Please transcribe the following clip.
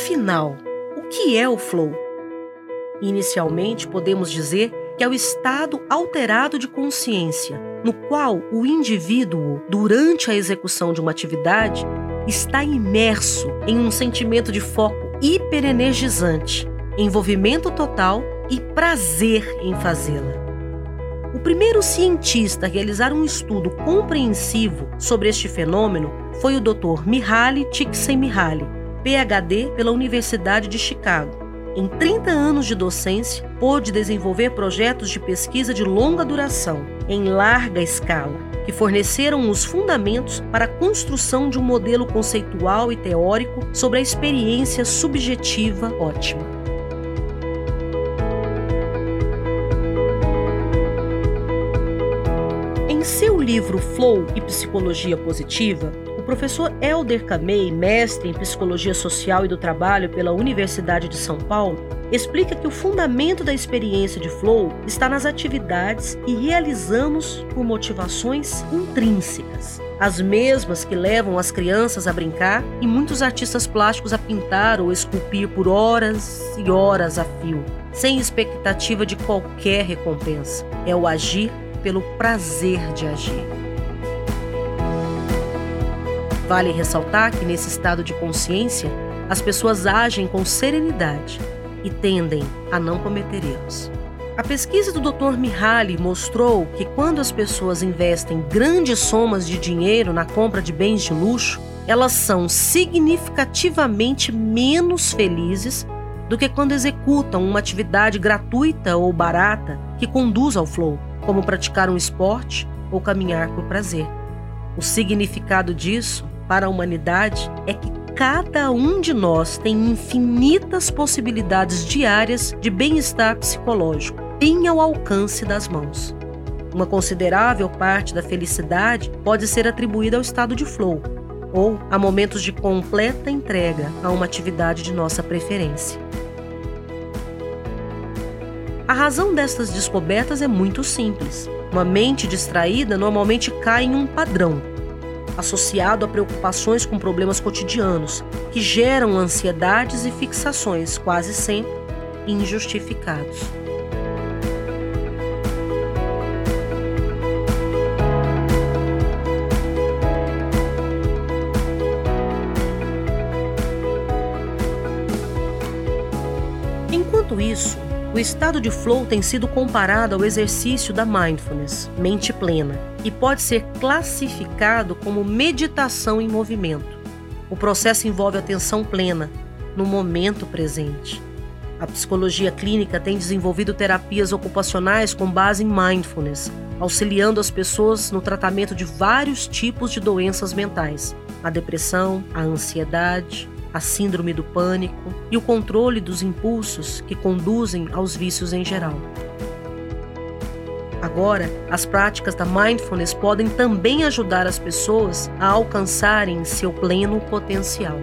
Afinal, o que é o flow? Inicialmente, podemos dizer que é o estado alterado de consciência, no qual o indivíduo, durante a execução de uma atividade, está imerso em um sentimento de foco hiperenergizante, envolvimento total e prazer em fazê-la. O primeiro cientista a realizar um estudo compreensivo sobre este fenômeno foi o Dr. Mihaly Csikszentmihalyi, PhD pela Universidade de Chicago. Em 30 anos de docência, pôde desenvolver projetos de pesquisa de longa duração, em larga escala, que forneceram os fundamentos para a construção de um modelo conceitual e teórico sobre a experiência subjetiva ótima. Em seu livro Flow e Psicologia Positiva, professor Helder Camei, mestre em Psicologia Social e do Trabalho pela Universidade de São Paulo, explica que o fundamento da experiência de flow está nas atividades que realizamos por motivações intrínsecas, as mesmas que levam as crianças a brincar e muitos artistas plásticos a pintar ou esculpir por horas e horas a fio, sem expectativa de qualquer recompensa. É o agir pelo prazer de agir. Vale ressaltar que nesse estado de consciência, as pessoas agem com serenidade e tendem a não cometer erros. A pesquisa do Dr. Mihaly mostrou que quando as pessoas investem grandes somas de dinheiro na compra de bens de luxo, elas são significativamente menos felizes do que quando executam uma atividade gratuita ou barata que conduz ao flow como praticar um esporte ou caminhar por prazer. O significado disso para a humanidade é que cada um de nós tem infinitas possibilidades diárias de bem-estar psicológico, bem ao alcance das mãos. Uma considerável parte da felicidade pode ser atribuída ao estado de flow, ou a momentos de completa entrega a uma atividade de nossa preferência. A razão destas descobertas é muito simples. Uma mente distraída normalmente cai em um padrão, associado a preocupações com problemas cotidianos, que geram ansiedades e fixações, quase sempre injustificados. Enquanto isso, o estado de flow tem sido comparado ao exercício da mindfulness, mente plena, e pode ser classificado como meditação em movimento. O processo envolve atenção plena, no momento presente. A psicologia clínica tem desenvolvido terapias ocupacionais com base em mindfulness, auxiliando as pessoas no tratamento de vários tipos de doenças mentais: a depressão, a ansiedade, a síndrome do pânico e o controle dos impulsos que conduzem aos vícios em geral. Agora, as práticas da mindfulness podem também ajudar as pessoas a alcançarem seu pleno potencial.